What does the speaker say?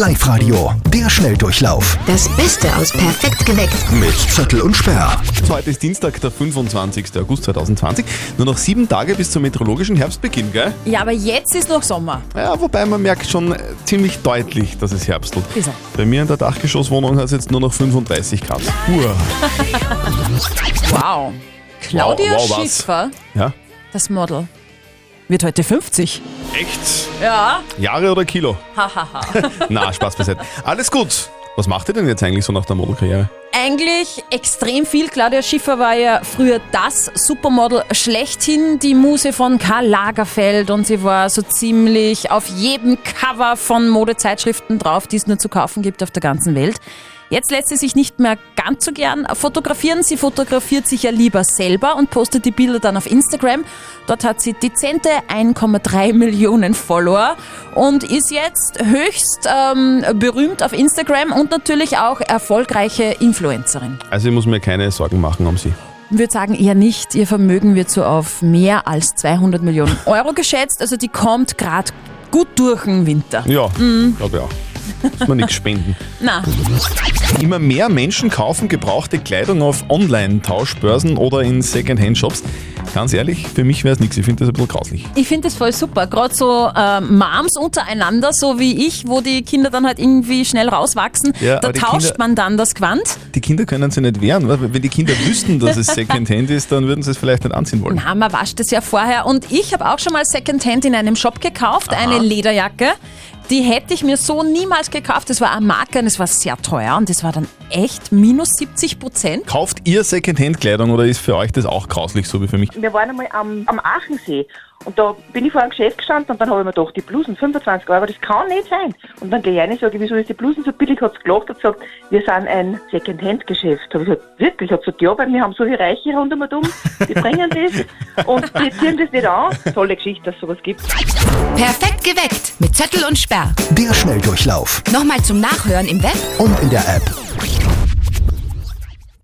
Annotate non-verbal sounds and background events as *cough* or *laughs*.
Live-Radio, der Schnelldurchlauf Das Beste aus Perfekt geweckt. mit Zettel und Sperr. Heute ist Dienstag, der 25. August 2020. Nur noch sieben Tage bis zum meteorologischen Herbstbeginn, gell? Ja, aber jetzt ist noch Sommer. Ja, wobei man merkt schon äh, ziemlich deutlich, dass es herbstelt. Wieso? Bei mir in der Dachgeschosswohnung hat es jetzt nur noch 35 Grad. Uah. Wow. Claudia Wow, wow? Schiffer, Ja? das Model, wird heute 50. Echt? Ja. Jahre oder Kilo? Hahaha. *laughs* Na, Spaß beiseite. Alles gut. Was macht ihr denn jetzt eigentlich so nach der Modelkarriere? Eigentlich extrem viel. Claudia Schiffer war ja früher das Supermodel schlechthin, die Muse von Karl Lagerfeld und sie war so ziemlich auf jedem Cover von Modezeitschriften drauf, die es nur zu kaufen gibt auf der ganzen Welt. Jetzt lässt sie sich nicht mehr ganz so gern fotografieren. Sie fotografiert sich ja lieber selber und postet die Bilder dann auf Instagram. Dort hat sie dezente 1,3 *laughs* Millionen Follower und ist jetzt höchst ähm, berühmt auf Instagram und natürlich auch erfolgreiche Influencerin. Also ich muss mir keine Sorgen machen um sie. Ich würde sagen eher nicht. Ihr Vermögen wird so auf mehr als 200 Millionen Euro geschätzt. Also die kommt gerade gut durch den Winter. Ja, glaube ich auch. Muss man nichts spenden. Na, Immer mehr Menschen kaufen gebrauchte Kleidung auf Online-Tauschbörsen oder in Second-Hand-Shops. Ganz ehrlich, für mich wäre es nichts. Ich finde das ein bisschen grauslich. ich finde das voll super. Gerade so äh, Moms untereinander, so wie ich, wo die Kinder dann halt irgendwie schnell rauswachsen. Ja, da tauscht Kinder- man dann das Quant. Die Kinder können sich nicht wehren. weil Wenn die Kinder wüssten, dass es Second-Hand ist, dann würden sie es vielleicht nicht anziehen wollen. Na, man wascht es ja vorher. Und ich habe auch schon mal Secondhand in einem Shop gekauft, eine Lederjacke. Die hätte ich mir so niemals gekauft. Das war eine Marke und es war sehr teuer und das war dann echt minus 70 Prozent. Kauft ihr Second-Hand-Kleidung oder ist für euch das auch grauslich, so wie für mich? Wir waren einmal am, am Aachensee und da bin ich vor einem Geschäft gestanden und dann habe ich mir gedacht, die Blusen, 25 Euro, das kann nicht sein. Und dann gehe ich rein und sage, wieso ist die Blusen so billig? Hat sie gelacht und gesagt, wir sind ein Second-Hand-Geschäft. Habe ich gesagt, wirklich? Hat gesagt, ja, weil wir haben so viele Reiche rund um und um, die bringen das *laughs* und die ziehen das nicht an. Tolle Geschichte, dass es sowas gibt. Perfekt geweckt mit Zettel und Sperr. Der Schnelldurchlauf Nochmal zum Nachhören im Web und in der App.